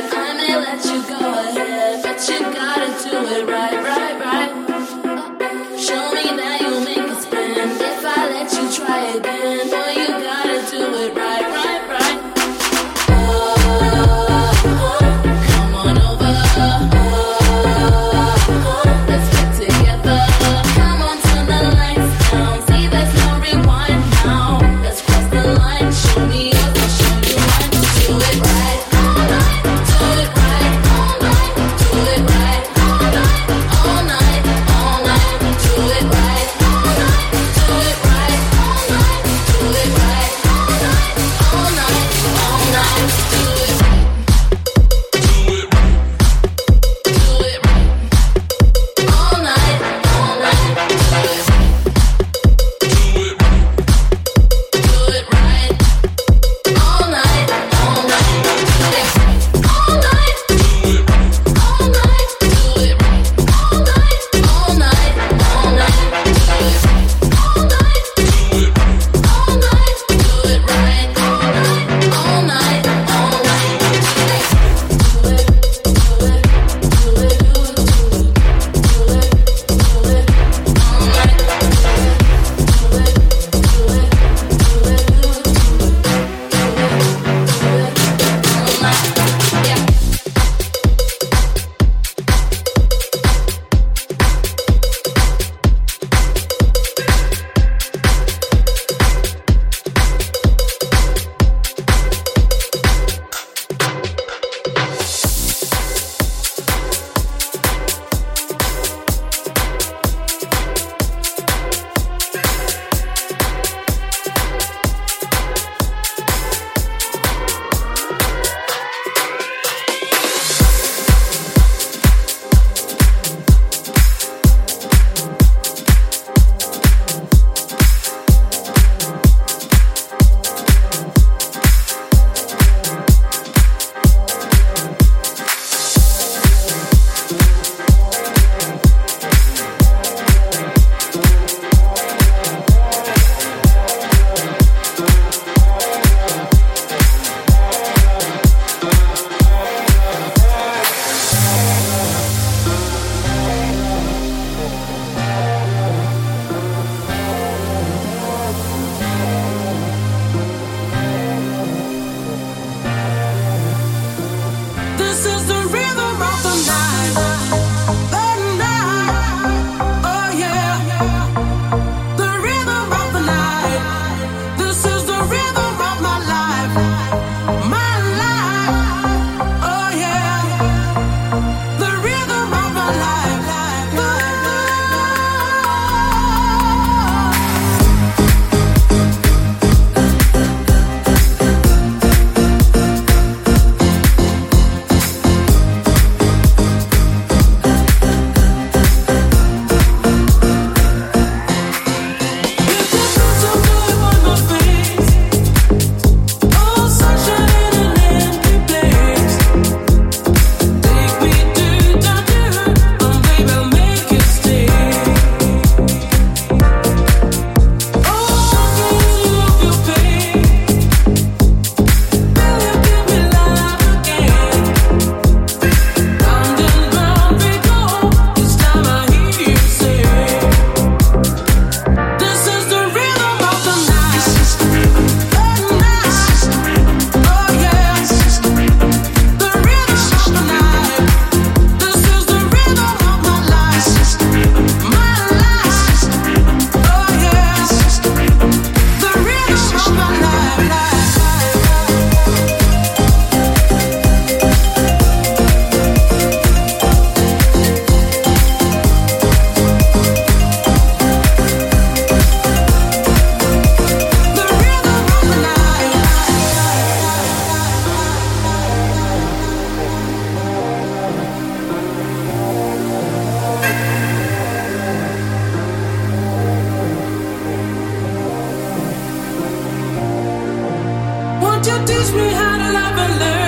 I may let you go ahead, but you gotta do it right, right. you teach me how to love and learn?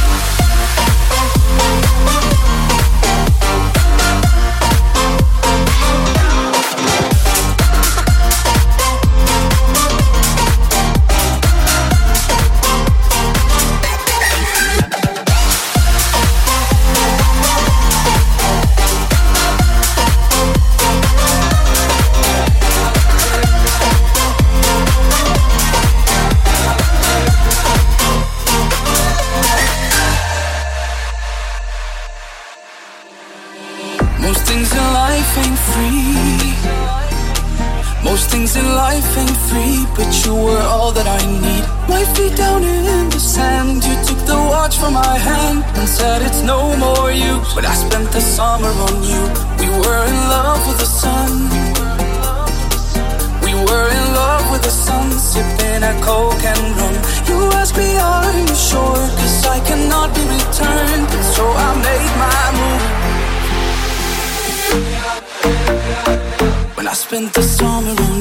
spent the summer on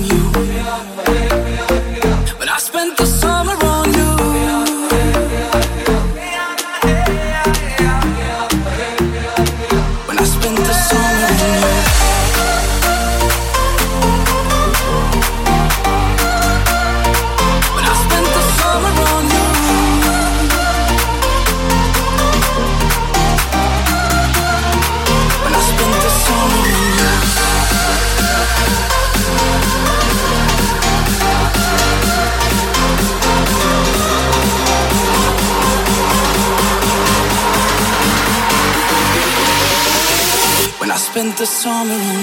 all alone.